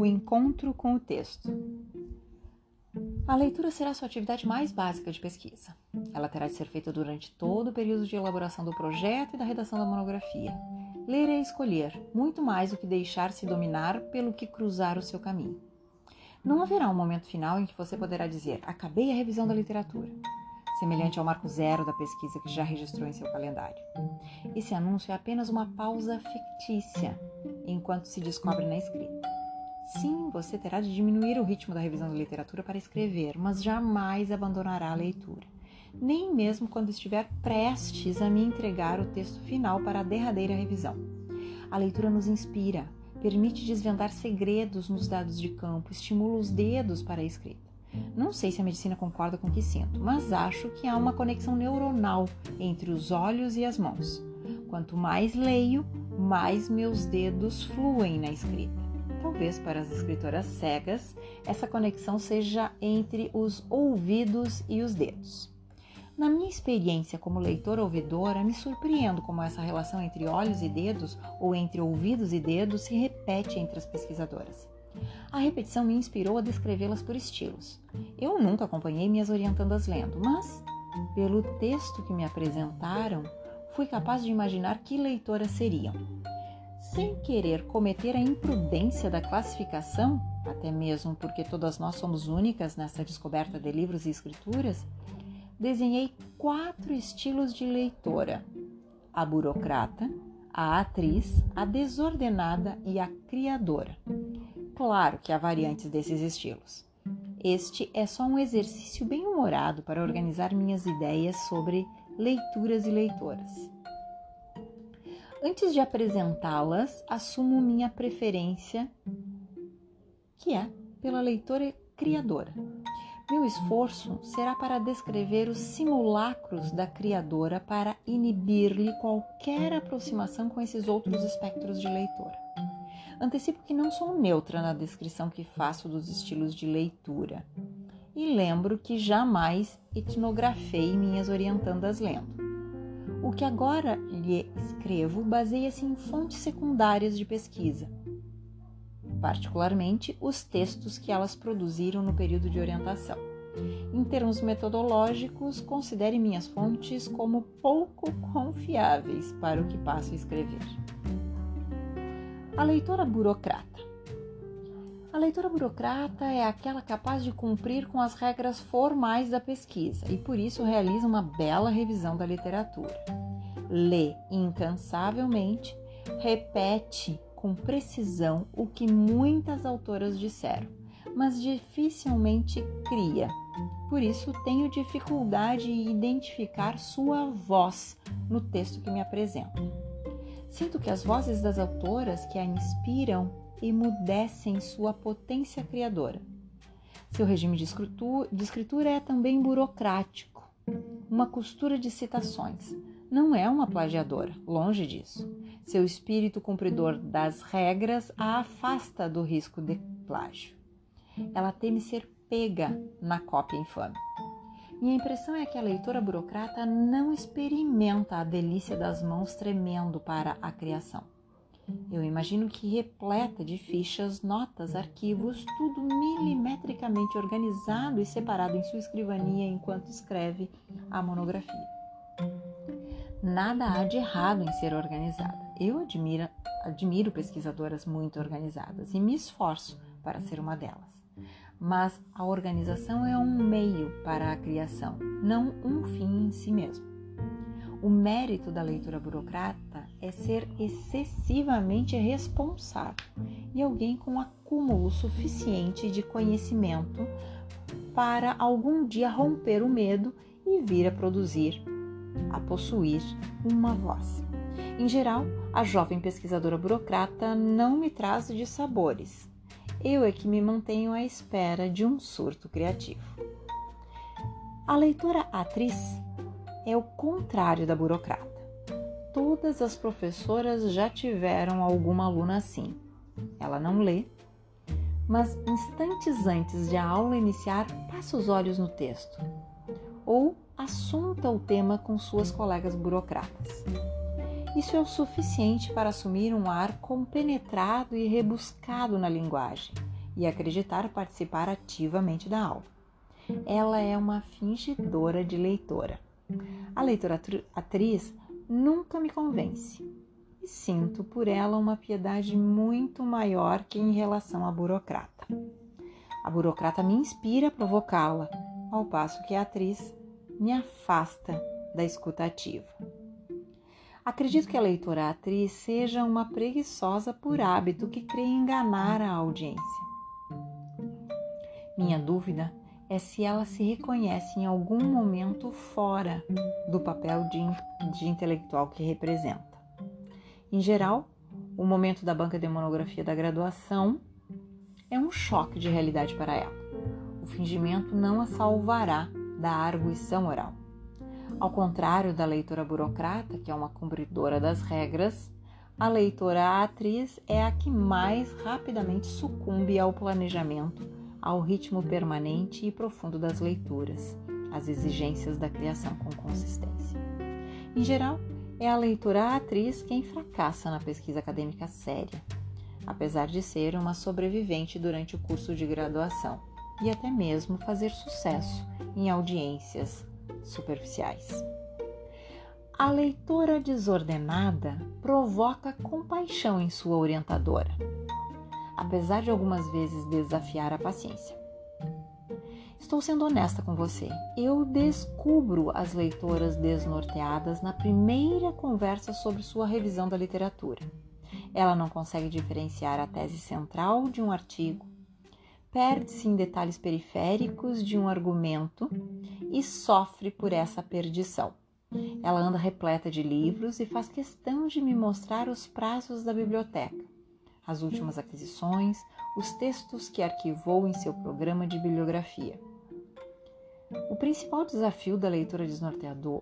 o encontro com o texto. A leitura será sua atividade mais básica de pesquisa. Ela terá de ser feita durante todo o período de elaboração do projeto e da redação da monografia. Ler é escolher, muito mais do que deixar-se dominar pelo que cruzar o seu caminho. Não haverá um momento final em que você poderá dizer: acabei a revisão da literatura, semelhante ao marco zero da pesquisa que já registrou em seu calendário. Esse anúncio é apenas uma pausa fictícia enquanto se descobre na escrita. Sim, você terá de diminuir o ritmo da revisão da literatura para escrever, mas jamais abandonará a leitura, nem mesmo quando estiver prestes a me entregar o texto final para a derradeira revisão. A leitura nos inspira, permite desvendar segredos nos dados de campo, estimula os dedos para a escrita. Não sei se a medicina concorda com o que sinto, mas acho que há uma conexão neuronal entre os olhos e as mãos. Quanto mais leio, mais meus dedos fluem na escrita. Talvez para as escritoras cegas, essa conexão seja entre os ouvidos e os dedos. Na minha experiência como leitora ouvidora, me surpreendo como essa relação entre olhos e dedos, ou entre ouvidos e dedos, se repete entre as pesquisadoras. A repetição me inspirou a descrevê-las por estilos. Eu nunca acompanhei minhas orientandas lendo, mas, pelo texto que me apresentaram, fui capaz de imaginar que leitoras seriam sem querer cometer a imprudência da classificação, até mesmo porque todas nós somos únicas nessa descoberta de livros e escrituras, desenhei quatro estilos de leitora: a burocrata, a atriz, a desordenada e a criadora. Claro que há variantes desses estilos. Este é só um exercício bem humorado para organizar minhas ideias sobre leituras e leitoras. Antes de apresentá-las, assumo minha preferência, que é pela leitora criadora. Meu esforço será para descrever os simulacros da criadora para inibir-lhe qualquer aproximação com esses outros espectros de leitora. Antecipo que não sou neutra na descrição que faço dos estilos de leitura. E lembro que jamais etnografei minhas orientandas lendo. O que agora lhe escrevo baseia-se em fontes secundárias de pesquisa, particularmente os textos que elas produziram no período de orientação. Em termos metodológicos, considere minhas fontes como pouco confiáveis para o que passo a escrever. A leitora burocrata. A leitora burocrata é aquela capaz de cumprir com as regras formais da pesquisa e por isso realiza uma bela revisão da literatura. Lê incansavelmente, repete com precisão o que muitas autoras disseram, mas dificilmente cria. Por isso tenho dificuldade em identificar sua voz no texto que me apresenta. Sinto que as vozes das autoras que a inspiram emudecem sua potência criadora. Seu regime de escritura é também burocrático, uma costura de citações. Não é uma plagiadora, longe disso. Seu espírito cumpridor das regras a afasta do risco de plágio. Ela teme ser pega na cópia infame. Minha impressão é que a leitora burocrata não experimenta a delícia das mãos tremendo para a criação. Eu imagino que repleta de fichas, notas, arquivos, tudo milimetricamente organizado e separado em sua escrivania enquanto escreve a monografia. Nada há de errado em ser organizada. Eu admiro, admiro pesquisadoras muito organizadas e me esforço para ser uma delas. Mas a organização é um meio para a criação, não um fim em si mesmo. O mérito da leitura burocrata é ser excessivamente responsável e alguém com acúmulo suficiente de conhecimento para algum dia romper o medo e vir a produzir, a possuir uma voz. Em geral, a jovem pesquisadora burocrata não me traz de sabores. Eu é que me mantenho à espera de um surto criativo. A leitora atriz é o contrário da burocrata. Todas as professoras já tiveram alguma aluna assim. Ela não lê, mas instantes antes de a aula iniciar, passa os olhos no texto ou assunta o tema com suas colegas burocratas. Isso é o suficiente para assumir um ar compenetrado e rebuscado na linguagem, e acreditar participar ativamente da aula. Ela é uma fingidora de leitora. A leitora atriz nunca me convence e sinto por ela uma piedade muito maior que em relação à burocrata. A burocrata me inspira a provocá-la, ao passo que a atriz me afasta da escutativa. Acredito que a leitora atriz seja uma preguiçosa por hábito que crê enganar a audiência. Minha dúvida é se ela se reconhece em algum momento fora do papel de, de intelectual que representa. Em geral, o momento da banca de monografia da graduação é um choque de realidade para ela. O fingimento não a salvará da arguição oral. Ao contrário da leitora burocrata, que é uma cumpridora das regras, a leitora atriz é a que mais rapidamente sucumbe ao planejamento, ao ritmo permanente e profundo das leituras, às exigências da criação com consistência. Em geral, é a leitora atriz quem fracassa na pesquisa acadêmica séria, apesar de ser uma sobrevivente durante o curso de graduação e até mesmo fazer sucesso em audiências superficiais. A leitora desordenada provoca compaixão em sua orientadora, apesar de algumas vezes desafiar a paciência. Estou sendo honesta com você. Eu descubro as leitoras desnorteadas na primeira conversa sobre sua revisão da literatura. Ela não consegue diferenciar a tese central de um artigo, perde-se em detalhes periféricos de um argumento e sofre por essa perdição. Ela anda repleta de livros e faz questão de me mostrar os prazos da biblioteca, as últimas aquisições, os textos que arquivou em seu programa de bibliografia. O principal desafio da leitura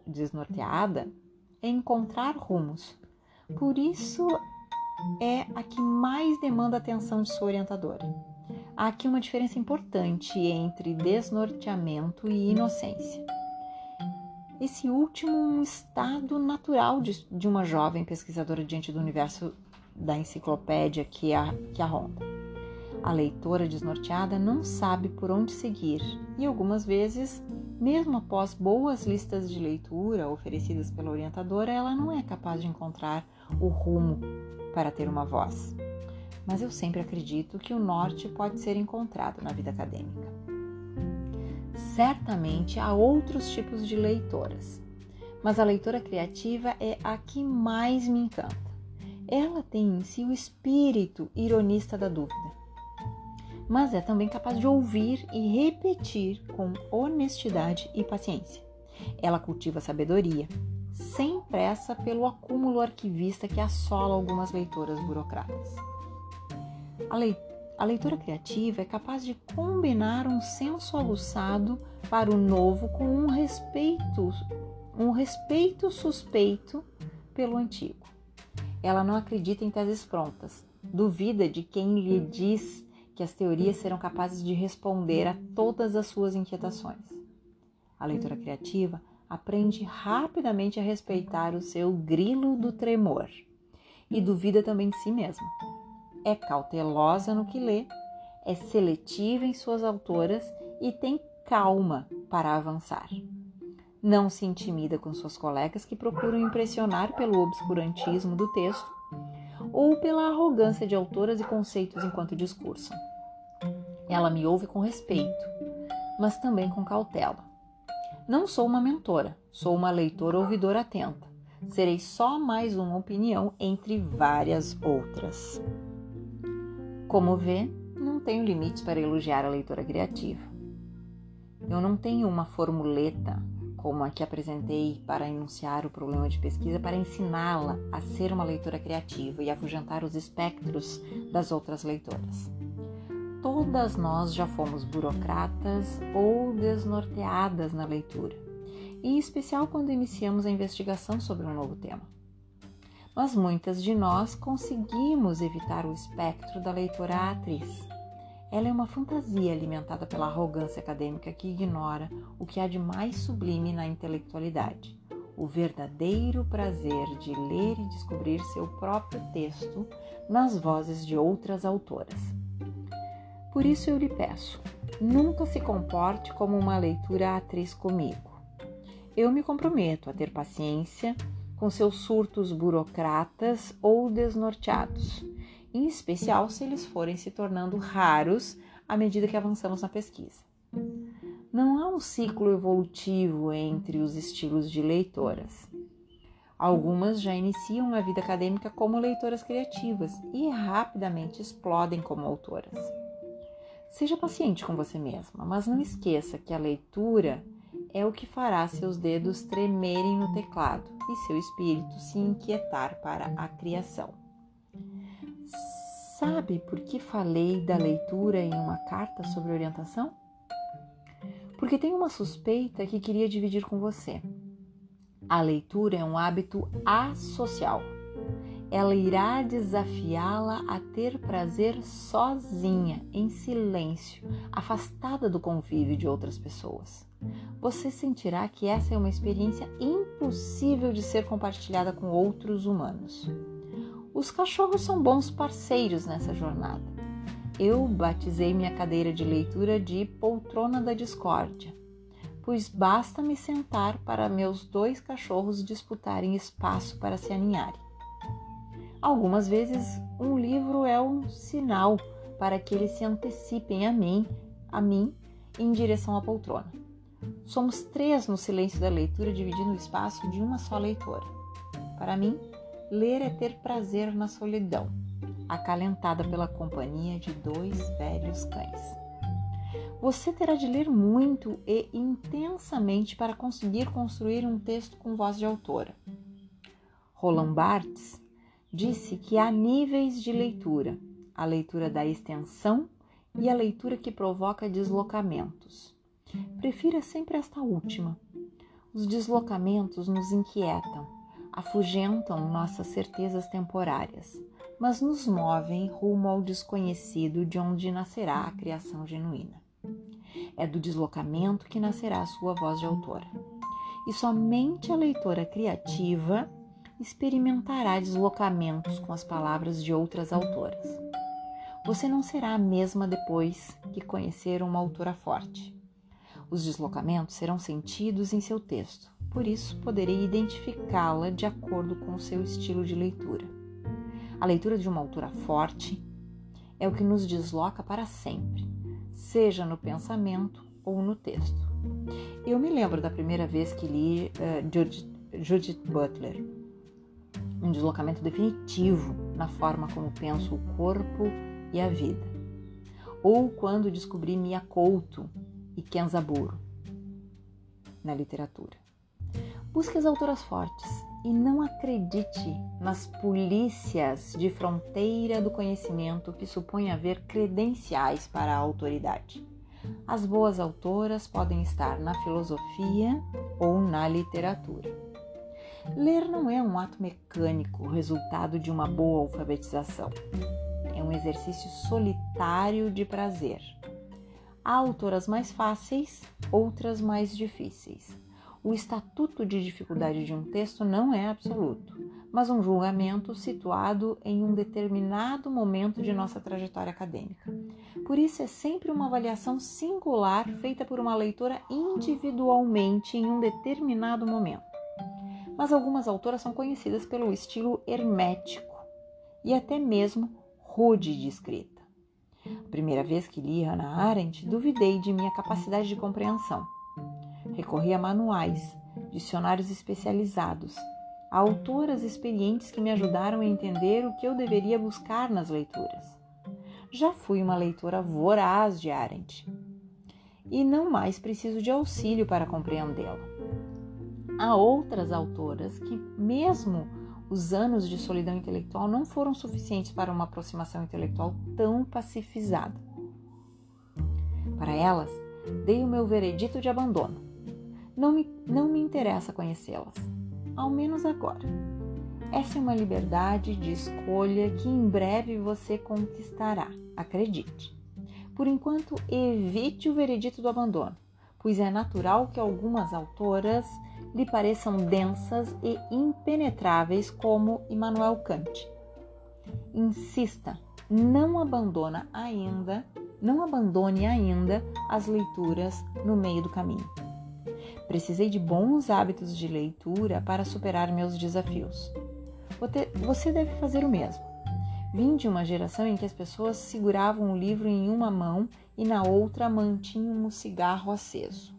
desnorteada é encontrar rumos. Por isso é a que mais demanda a atenção de sua orientadora. Há aqui uma diferença importante entre desnorteamento e inocência. Esse último um estado natural de, de uma jovem pesquisadora diante do universo da enciclopédia que a, que a ronda. A leitora desnorteada não sabe por onde seguir e algumas vezes, mesmo após boas listas de leitura oferecidas pela orientadora, ela não é capaz de encontrar o rumo para ter uma voz mas eu sempre acredito que o norte pode ser encontrado na vida acadêmica. Certamente há outros tipos de leitoras, mas a leitora criativa é a que mais me encanta. Ela tem em si o espírito ironista da dúvida, mas é também capaz de ouvir e repetir com honestidade e paciência. Ela cultiva sabedoria, sem pressa pelo acúmulo arquivista que assola algumas leitoras burocratas. A leitura criativa é capaz de combinar um senso aguçado para o novo com um respeito, um respeito suspeito pelo antigo. Ela não acredita em teses prontas, duvida de quem lhe diz que as teorias serão capazes de responder a todas as suas inquietações. A leitura criativa aprende rapidamente a respeitar o seu grilo do tremor e duvida também de si mesma é cautelosa no que lê, é seletiva em suas autoras e tem calma para avançar. Não se intimida com suas colegas que procuram impressionar pelo obscurantismo do texto ou pela arrogância de autoras e conceitos enquanto discursam. Ela me ouve com respeito, mas também com cautela. Não sou uma mentora, sou uma leitora ouvidora atenta. Serei só mais uma opinião entre várias outras. Como vê, não tenho limites para elogiar a leitora criativa. Eu não tenho uma formuleta como a que apresentei para enunciar o problema de pesquisa para ensiná-la a ser uma leitora criativa e afugentar os espectros das outras leitoras. Todas nós já fomos burocratas ou desnorteadas na leitura, em especial quando iniciamos a investigação sobre um novo tema mas muitas de nós conseguimos evitar o espectro da leitora atriz. Ela é uma fantasia alimentada pela arrogância acadêmica que ignora o que há de mais sublime na intelectualidade, o verdadeiro prazer de ler e descobrir seu próprio texto nas vozes de outras autoras. Por isso eu lhe peço, nunca se comporte como uma leitura atriz comigo. Eu me comprometo a ter paciência com seus surtos burocratas ou desnorteados, em especial se eles forem se tornando raros à medida que avançamos na pesquisa. Não há um ciclo evolutivo entre os estilos de leitoras. Algumas já iniciam a vida acadêmica como leitoras criativas e rapidamente explodem como autoras. Seja paciente com você mesma, mas não esqueça que a leitura é o que fará seus dedos tremerem no teclado e seu espírito se inquietar para a criação. Sabe por que falei da leitura em uma carta sobre orientação? Porque tenho uma suspeita que queria dividir com você. A leitura é um hábito asocial. Ela irá desafiá-la a ter prazer sozinha, em silêncio, afastada do convívio de outras pessoas. Você sentirá que essa é uma experiência impossível de ser compartilhada com outros humanos. Os cachorros são bons parceiros nessa jornada. Eu batizei minha cadeira de leitura de poltrona da discórdia, pois basta me sentar para meus dois cachorros disputarem espaço para se aninharem. Algumas vezes, um livro é um sinal para que eles se antecipem a mim, a mim, em direção à poltrona. Somos três no silêncio da leitura, dividindo o espaço de uma só leitora. Para mim, Ler é ter prazer na solidão, acalentada pela companhia de dois velhos cães. Você terá de ler muito e intensamente para conseguir construir um texto com voz de autora. Roland Barthes disse que há níveis de leitura: a leitura da extensão e a leitura que provoca deslocamentos. Prefira sempre esta última. Os deslocamentos nos inquietam afugentam nossas certezas temporárias, mas nos movem rumo ao desconhecido de onde nascerá a criação genuína. É do deslocamento que nascerá a sua voz de autora. E somente a leitora criativa experimentará deslocamentos com as palavras de outras autoras. Você não será a mesma depois que conhecer uma autora forte. Os deslocamentos serão sentidos em seu texto, por isso poderei identificá-la de acordo com o seu estilo de leitura. A leitura de uma autora forte é o que nos desloca para sempre, seja no pensamento ou no texto. Eu me lembro da primeira vez que li uh, Judith, Judith Butler, um deslocamento definitivo na forma como penso o corpo e a vida. Ou quando descobri Mia Couto e Kenzaburo na literatura. Busque as autoras fortes e não acredite nas polícias de fronteira do conhecimento que supõem haver credenciais para a autoridade. As boas autoras podem estar na filosofia ou na literatura. Ler não é um ato mecânico, resultado de uma boa alfabetização. É um exercício solitário de prazer. Há autoras mais fáceis, outras mais difíceis. O estatuto de dificuldade de um texto não é absoluto, mas um julgamento situado em um determinado momento de nossa trajetória acadêmica. Por isso, é sempre uma avaliação singular feita por uma leitora individualmente em um determinado momento. Mas algumas autoras são conhecidas pelo estilo hermético e até mesmo rude de escrita. Primeira vez que li Hannah Arendt, duvidei de minha capacidade de compreensão Recorri a manuais, dicionários especializados, a autoras experientes que me ajudaram a entender o que eu deveria buscar nas leituras. Já fui uma leitora voraz de Arendt e não mais preciso de auxílio para compreendê-la. Há outras autoras que, mesmo os anos de solidão intelectual, não foram suficientes para uma aproximação intelectual tão pacifizada. Para elas, dei o meu veredito de abandono não me, não me interessa conhecê-las, ao menos agora. Essa é uma liberdade de escolha que em breve você conquistará, acredite. Por enquanto, evite o veredito do abandono, pois é natural que algumas autoras lhe pareçam densas e impenetráveis, como Immanuel Kant. Insista, não abandona ainda não abandone ainda as leituras no meio do caminho. Precisei de bons hábitos de leitura para superar meus desafios. Você deve fazer o mesmo. Vim de uma geração em que as pessoas seguravam o livro em uma mão e na outra mantinham um cigarro aceso.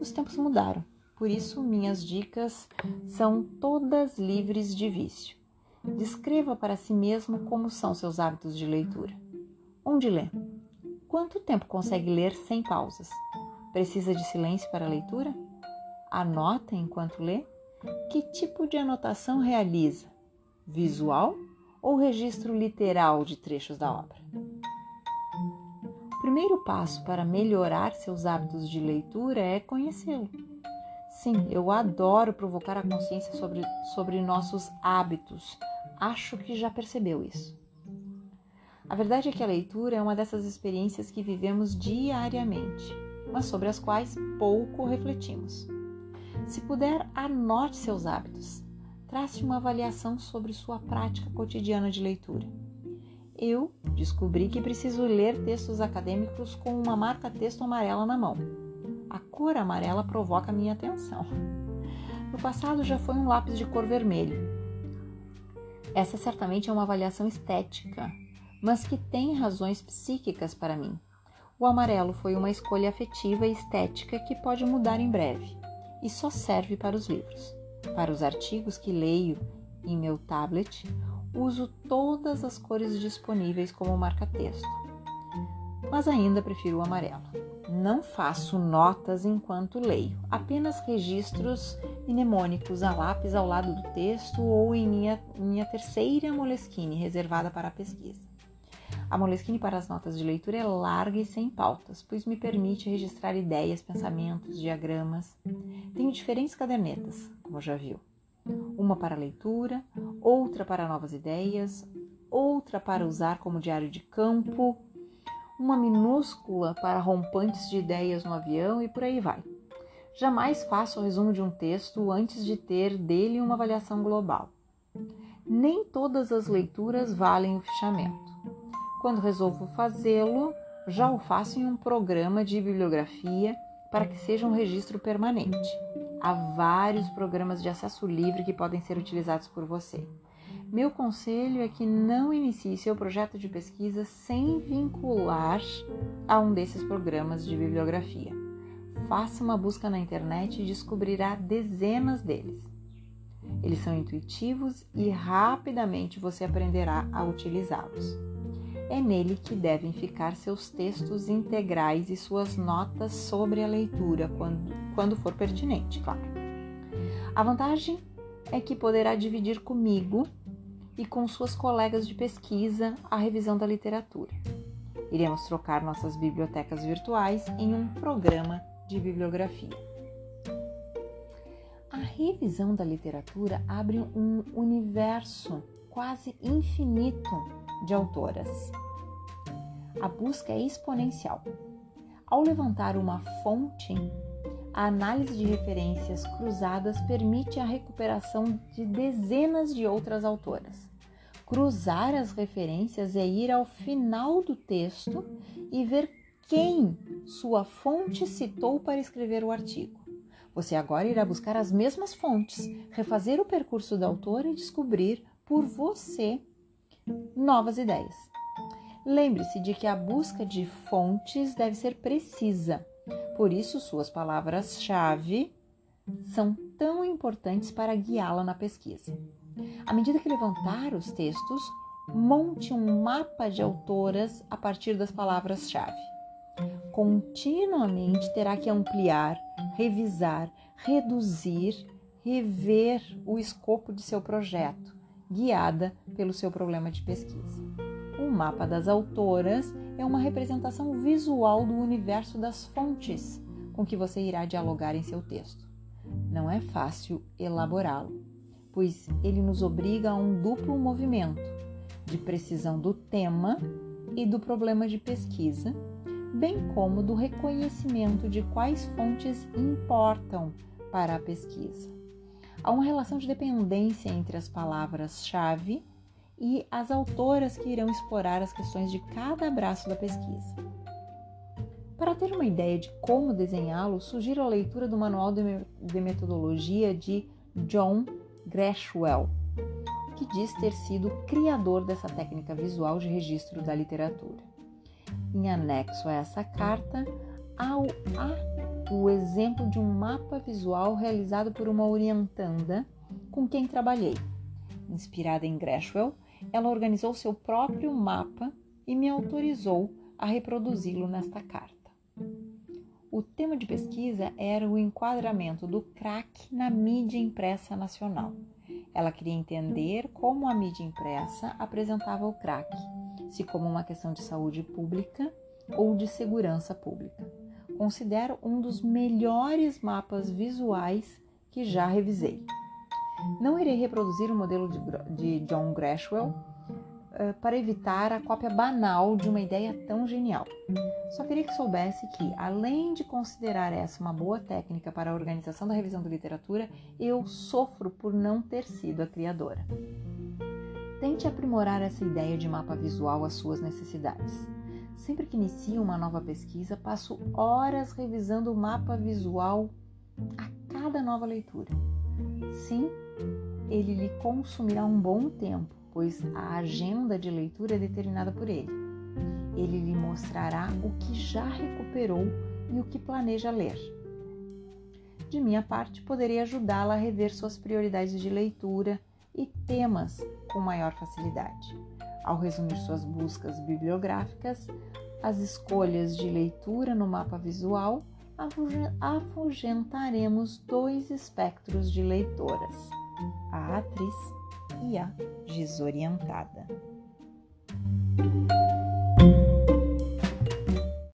Os tempos mudaram, por isso minhas dicas são todas livres de vício. Descreva para si mesmo como são seus hábitos de leitura. Onde lê? Quanto tempo consegue ler sem pausas? Precisa de silêncio para a leitura? Anota enquanto lê? Que tipo de anotação realiza? Visual ou registro literal de trechos da obra? O primeiro passo para melhorar seus hábitos de leitura é conhecê-lo. Sim, eu adoro provocar a consciência sobre, sobre nossos hábitos. Acho que já percebeu isso. A verdade é que a leitura é uma dessas experiências que vivemos diariamente, mas sobre as quais pouco refletimos. Se puder, anote seus hábitos. Trace uma avaliação sobre sua prática cotidiana de leitura. Eu descobri que preciso ler textos acadêmicos com uma marca-texto amarela na mão. A cor amarela provoca minha atenção. No passado já foi um lápis de cor vermelho. Essa certamente é uma avaliação estética, mas que tem razões psíquicas para mim. O amarelo foi uma escolha afetiva e estética que pode mudar em breve e só serve para os livros. Para os artigos que leio em meu tablet, uso todas as cores disponíveis como marca-texto, mas ainda prefiro o amarelo. Não faço notas enquanto leio, apenas registros mnemônicos a lápis ao lado do texto ou em minha, minha terceira Moleskine reservada para a pesquisa. A Moleskine para as notas de leitura é larga e sem pautas, pois me permite registrar ideias, pensamentos, diagramas. Tenho diferentes cadernetas, como já viu. Uma para leitura, outra para novas ideias, outra para usar como diário de campo, uma minúscula para rompantes de ideias no avião e por aí vai. Jamais faço o resumo de um texto antes de ter dele uma avaliação global. Nem todas as leituras valem o fichamento. Quando resolvo fazê-lo, já o faço em um programa de bibliografia para que seja um registro permanente. Há vários programas de acesso livre que podem ser utilizados por você. Meu conselho é que não inicie seu projeto de pesquisa sem vincular a um desses programas de bibliografia. Faça uma busca na internet e descobrirá dezenas deles. Eles são intuitivos e rapidamente você aprenderá a utilizá-los. É nele que devem ficar seus textos integrais e suas notas sobre a leitura, quando, quando for pertinente, claro. A vantagem é que poderá dividir comigo e com suas colegas de pesquisa a revisão da literatura. Iremos trocar nossas bibliotecas virtuais em um programa de bibliografia. A revisão da literatura abre um universo quase infinito de autoras. A busca é exponencial. Ao levantar uma fonte, a análise de referências cruzadas permite a recuperação de dezenas de outras autoras. Cruzar as referências é ir ao final do texto e ver quem sua fonte citou para escrever o artigo. Você agora irá buscar as mesmas fontes, refazer o percurso da autora e descobrir por você novas ideias. Lembre-se de que a busca de fontes deve ser precisa, por isso suas palavras-chave são tão importantes para guiá-la na pesquisa. À medida que levantar os textos, monte um mapa de autoras a partir das palavras-chave. Continuamente terá que ampliar, revisar, reduzir, rever o escopo de seu projeto, guiada pelo seu problema de pesquisa. O mapa das autoras é uma representação visual do universo das fontes com que você irá dialogar em seu texto. Não é fácil elaborá-lo, pois ele nos obriga a um duplo movimento de precisão do tema e do problema de pesquisa, bem como do reconhecimento de quais fontes importam para a pesquisa. Há uma relação de dependência entre as palavras-chave e as autoras que irão explorar as questões de cada abraço da pesquisa. Para ter uma ideia de como desenhá-lo, sugiro a leitura do Manual de Metodologia de John Greshwell, que diz ter sido o criador dessa técnica visual de registro da literatura. Em anexo a essa carta, há o, há o exemplo de um mapa visual realizado por uma orientanda com quem trabalhei. Inspirada em Greshwell, ela organizou seu próprio mapa e me autorizou a reproduzi-lo nesta carta. O tema de pesquisa era o enquadramento do crack na mídia impressa nacional. Ela queria entender como a mídia impressa apresentava o crack, se como uma questão de saúde pública ou de segurança pública. Considero um dos melhores mapas visuais que já revisei. Não irei reproduzir o modelo de John Greshwell eh, para evitar a cópia banal de uma ideia tão genial. Só queria que soubesse que, além de considerar essa uma boa técnica para a organização da revisão da literatura, eu sofro por não ter sido a criadora. Tente aprimorar essa ideia de mapa visual às suas necessidades. Sempre que inicio uma nova pesquisa, passo horas revisando o mapa visual a cada nova leitura. Sim, ele lhe consumirá um bom tempo, pois a agenda de leitura é determinada por ele. Ele lhe mostrará o que já recuperou e o que planeja ler. De minha parte, poderei ajudá-la a rever suas prioridades de leitura e temas com maior facilidade. Ao resumir suas buscas bibliográficas, as escolhas de leitura no mapa visual, afugentaremos dois espectros de leitoras: a atriz e a desorientada.